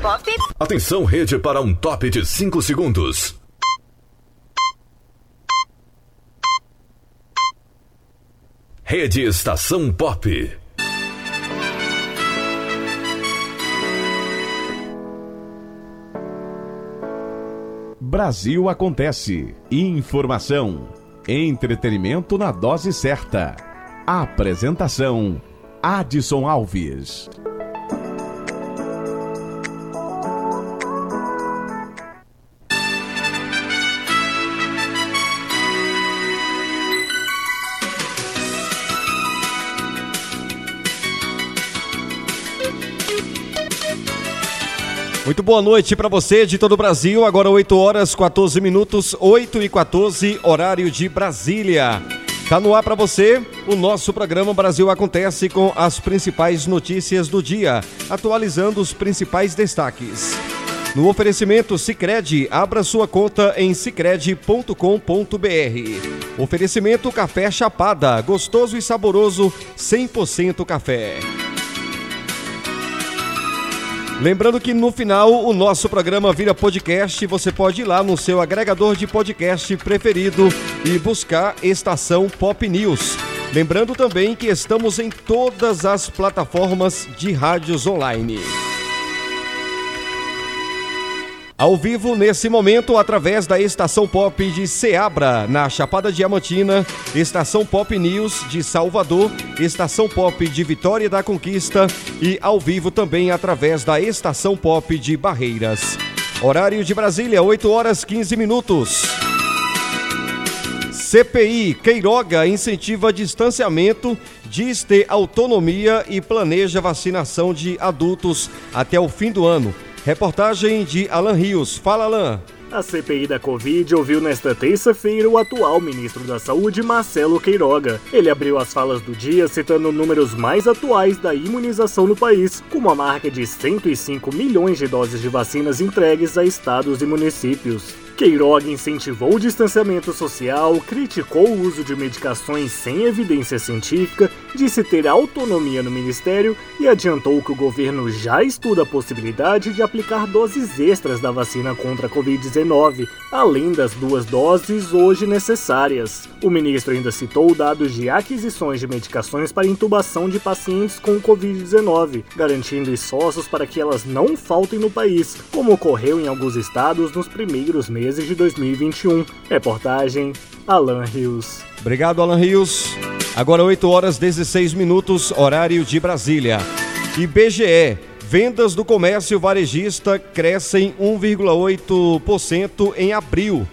Pop. Atenção, rede, para um top de 5 segundos. Rede Estação Pop. Brasil acontece. Informação. Entretenimento na dose certa. Apresentação: Adson Alves. Muito boa noite para você de todo o Brasil. Agora 8 horas 14 minutos, 8 e 14, horário de Brasília. Tá no ar para você o nosso programa Brasil Acontece com as principais notícias do dia, atualizando os principais destaques. No oferecimento Sicredi, abra sua conta em sicredi.com.br. Oferecimento Café Chapada, gostoso e saboroso, 100% café. Lembrando que no final o nosso programa vira podcast, você pode ir lá no seu agregador de podcast preferido e buscar Estação Pop News. Lembrando também que estamos em todas as plataformas de rádios online. Ao vivo nesse momento, através da Estação Pop de Ceabra, na Chapada Diamantina, Estação Pop News de Salvador, Estação Pop de Vitória da Conquista e ao vivo também através da Estação Pop de Barreiras. Horário de Brasília, 8 horas 15 minutos. CPI Queiroga incentiva distanciamento, diz ter autonomia e planeja vacinação de adultos até o fim do ano. Reportagem de Alan Rios. Fala, Alan. A CPI da Covid ouviu nesta terça-feira o atual ministro da Saúde, Marcelo Queiroga. Ele abriu as falas do dia citando números mais atuais da imunização no país, como a marca de 105 milhões de doses de vacinas entregues a estados e municípios. Queiroga incentivou o distanciamento social, criticou o uso de medicações sem evidência científica, disse ter autonomia no ministério e adiantou que o governo já estuda a possibilidade de aplicar doses extras da vacina contra a Covid-19, além das duas doses hoje necessárias. O ministro ainda citou dados de aquisições de medicações para intubação de pacientes com Covid-19, garantindo esforços para que elas não faltem no país, como ocorreu em alguns estados nos primeiros meses de 2021. Reportagem Alan Rios. Obrigado, Alan Rios. Agora 8 horas 16 minutos, horário de Brasília. IBGE. Vendas do comércio varejista crescem 1,8% em abril.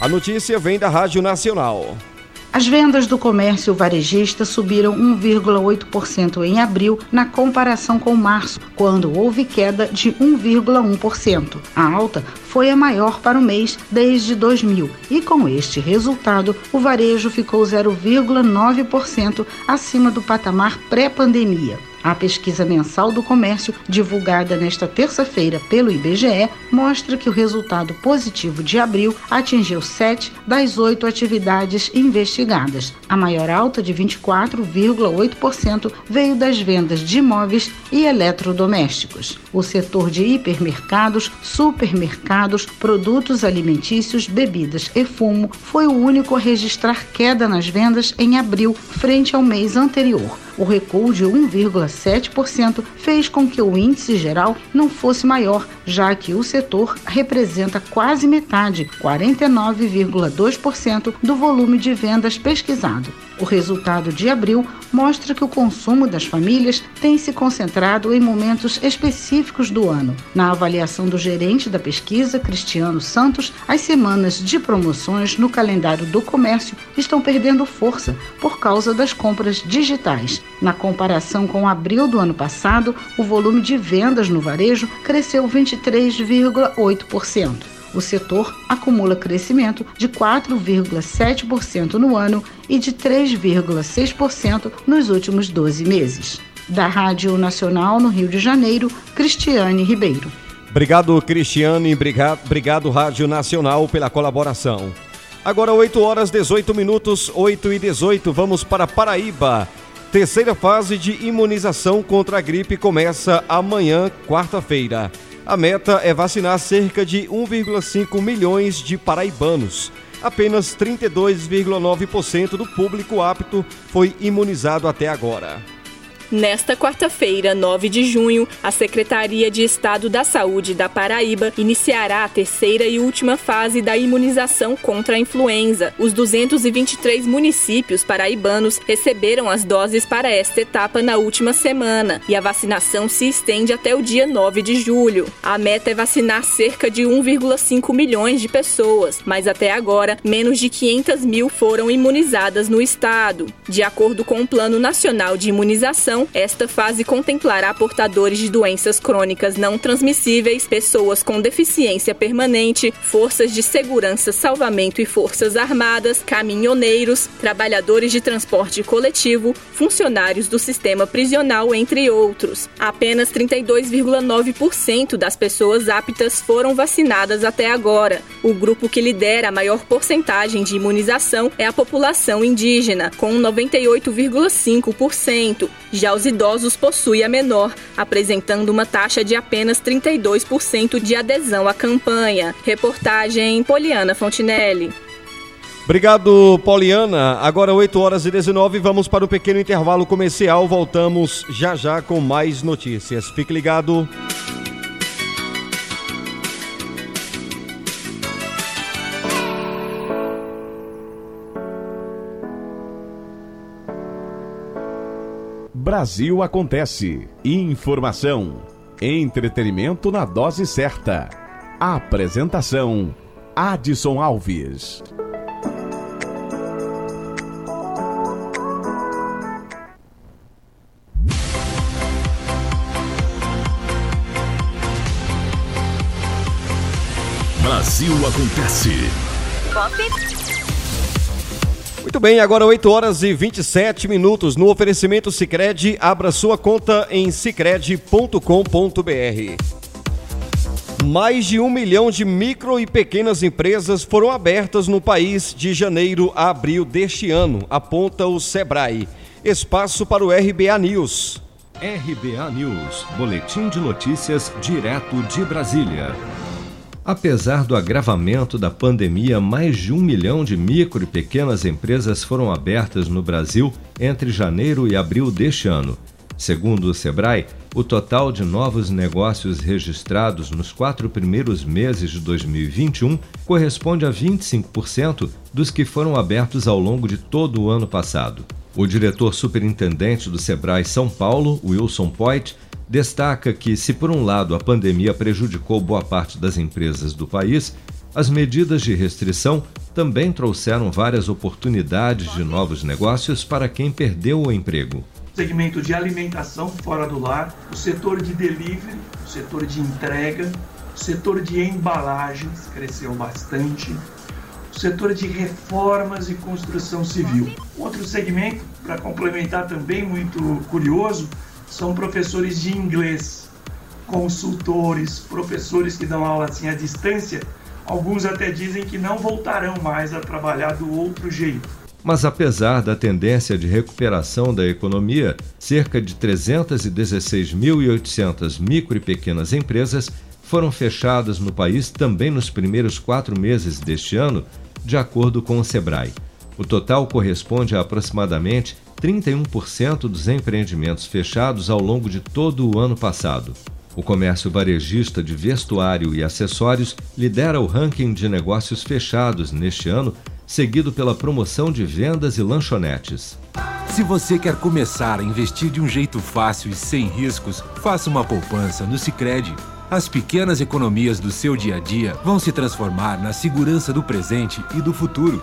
A notícia vem da Rádio Nacional. As vendas do comércio varejista subiram 1,8% em abril na comparação com março, quando houve queda de 1,1%. A alta foi a maior para o mês desde 2000 e com este resultado, o varejo ficou 0,9% acima do patamar pré-pandemia. A pesquisa mensal do comércio, divulgada nesta terça-feira pelo IBGE, mostra que o resultado positivo de abril atingiu sete das oito atividades investigadas. A maior alta, de 24,8%, veio das vendas de imóveis e eletrodomésticos. O setor de hipermercados, supermercados, produtos alimentícios, bebidas e fumo foi o único a registrar queda nas vendas em abril, frente ao mês anterior. O recuo de 1,7% fez com que o índice geral não fosse maior, já que o setor representa quase metade, 49,2% do volume de vendas pesquisado. O resultado de abril mostra que o consumo das famílias tem se concentrado em momentos específicos do ano. Na avaliação do gerente da pesquisa, Cristiano Santos, as semanas de promoções no calendário do comércio estão perdendo força por causa das compras digitais. Na comparação com abril do ano passado, o volume de vendas no varejo cresceu 23,8%. O setor acumula crescimento de 4,7% no ano e de 3,6% nos últimos 12 meses. Da Rádio Nacional no Rio de Janeiro, Cristiane Ribeiro. Obrigado, Cristiane. Obrigado, obrigado, Rádio Nacional, pela colaboração. Agora, 8 horas 18 minutos, 8 e 18, vamos para Paraíba. Terceira fase de imunização contra a gripe começa amanhã, quarta-feira. A meta é vacinar cerca de 1,5 milhões de paraibanos. Apenas 32,9% do público apto foi imunizado até agora. Nesta quarta-feira, 9 de junho, a Secretaria de Estado da Saúde da Paraíba iniciará a terceira e última fase da imunização contra a influenza. Os 223 municípios paraibanos receberam as doses para esta etapa na última semana e a vacinação se estende até o dia 9 de julho. A meta é vacinar cerca de 1,5 milhões de pessoas, mas até agora, menos de 500 mil foram imunizadas no estado. De acordo com o Plano Nacional de Imunização, esta fase contemplará portadores de doenças crônicas não transmissíveis, pessoas com deficiência permanente, forças de segurança, salvamento e forças armadas, caminhoneiros, trabalhadores de transporte coletivo, funcionários do sistema prisional, entre outros. Apenas 32,9% das pessoas aptas foram vacinadas até agora. O grupo que lidera a maior porcentagem de imunização é a população indígena, com 98,5%. Já já os idosos possuem a menor, apresentando uma taxa de apenas 32% de adesão à campanha. Reportagem Poliana Fontinelli. Obrigado, Poliana. Agora 8 horas e 19, vamos para um pequeno intervalo comercial. Voltamos já já com mais notícias. Fique ligado. Brasil Acontece. Informação. Entretenimento na dose certa. Apresentação: Adson Alves. Brasil Acontece. Pop. Muito bem, agora 8 horas e 27 minutos. No oferecimento Sicredi, abra sua conta em sicredi.com.br. Mais de um milhão de micro e pequenas empresas foram abertas no país de janeiro a abril deste ano, aponta o Sebrae. Espaço para o RBA News. RBA News, Boletim de Notícias, direto de Brasília. Apesar do agravamento da pandemia, mais de um milhão de micro e pequenas empresas foram abertas no Brasil entre janeiro e abril deste ano. Segundo o Sebrae, o total de novos negócios registrados nos quatro primeiros meses de 2021 corresponde a 25% dos que foram abertos ao longo de todo o ano passado. O diretor superintendente do Sebrae São Paulo, Wilson Poit, destaca que, se por um lado a pandemia prejudicou boa parte das empresas do país, as medidas de restrição também trouxeram várias oportunidades de novos negócios para quem perdeu o emprego. Segmento de alimentação fora do lar, o setor de delivery, o setor de entrega, o setor de embalagens cresceu bastante, o setor de reformas e construção civil. Outro segmento, para complementar também muito curioso, são professores de inglês, consultores, professores que dão aula assim à distância. Alguns até dizem que não voltarão mais a trabalhar do outro jeito. Mas apesar da tendência de recuperação da economia, cerca de 316.800 micro e pequenas empresas foram fechadas no país também nos primeiros quatro meses deste ano, de acordo com o Sebrae. O total corresponde a aproximadamente 31% dos empreendimentos fechados ao longo de todo o ano passado. O comércio varejista de vestuário e acessórios lidera o ranking de negócios fechados neste ano, seguido pela promoção de vendas e lanchonetes. Se você quer começar a investir de um jeito fácil e sem riscos, faça uma poupança no Sicredi. As pequenas economias do seu dia a dia vão se transformar na segurança do presente e do futuro.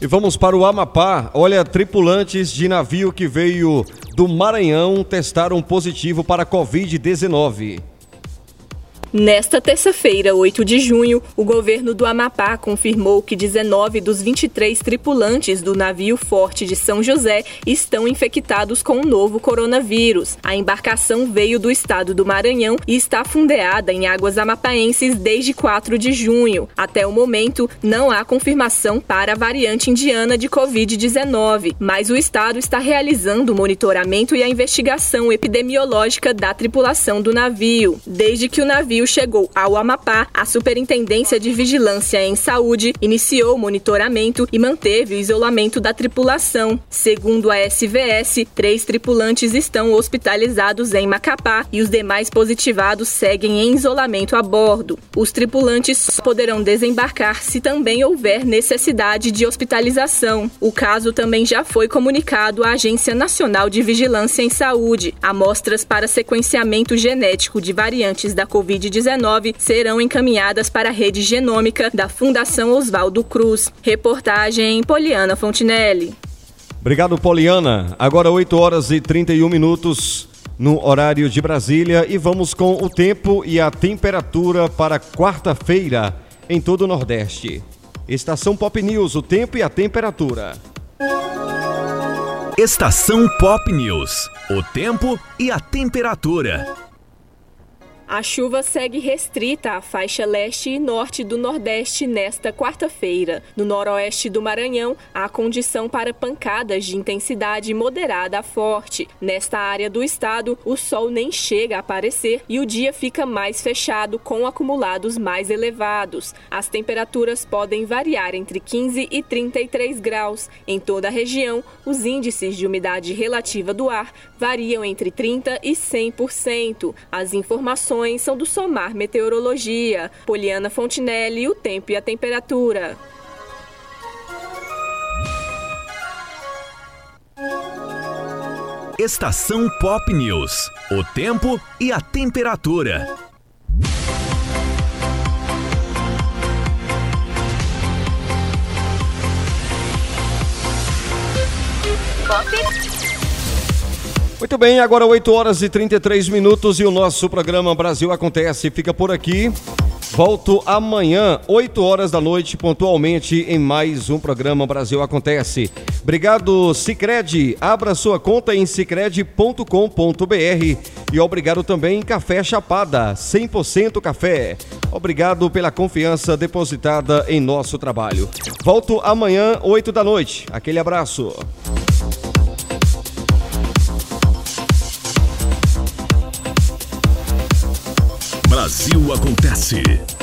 E vamos para o Amapá. Olha, tripulantes de navio que veio do Maranhão testaram positivo para Covid-19. Nesta terça-feira, 8 de junho, o governo do Amapá confirmou que 19 dos 23 tripulantes do navio Forte de São José estão infectados com o novo coronavírus. A embarcação veio do estado do Maranhão e está fundeada em águas amapaenses desde 4 de junho. Até o momento, não há confirmação para a variante indiana de Covid-19, mas o estado está realizando o monitoramento e a investigação epidemiológica da tripulação do navio. Desde que o navio chegou ao Amapá, a Superintendência de Vigilância em Saúde iniciou o monitoramento e manteve o isolamento da tripulação. Segundo a SVS, três tripulantes estão hospitalizados em Macapá e os demais positivados seguem em isolamento a bordo. Os tripulantes poderão desembarcar se também houver necessidade de hospitalização. O caso também já foi comunicado à Agência Nacional de Vigilância em Saúde. Amostras para sequenciamento genético de variantes da Covid-19 serão encaminhadas para a rede genômica da Fundação Oswaldo Cruz. Reportagem Poliana Fontinelli. Obrigado, Poliana. Agora 8 horas e 31 minutos no horário de Brasília e vamos com o tempo e a temperatura para quarta-feira em todo o Nordeste. Estação Pop News, o tempo e a temperatura. Estação Pop News, o tempo e a temperatura. A chuva segue restrita à faixa leste e norte do Nordeste nesta quarta-feira. No noroeste do Maranhão, há condição para pancadas de intensidade moderada a forte. Nesta área do estado, o sol nem chega a aparecer e o dia fica mais fechado com acumulados mais elevados. As temperaturas podem variar entre 15 e 33 graus. Em toda a região, os índices de umidade relativa do ar variam entre 30 e 100%. As informações informações são do Somar Meteorologia. Poliana Fontinelli, o tempo e a temperatura. Estação Pop News. O tempo e a temperatura. Pop muito bem, agora 8 horas e 33 minutos e o nosso programa Brasil Acontece fica por aqui. Volto amanhã, 8 horas da noite, pontualmente, em mais um programa Brasil Acontece. Obrigado, Cicred. Abra sua conta em cicred.com.br. E obrigado também Café Chapada, 100% café. Obrigado pela confiança depositada em nosso trabalho. Volto amanhã, 8 da noite. Aquele abraço. Brasil Acontece.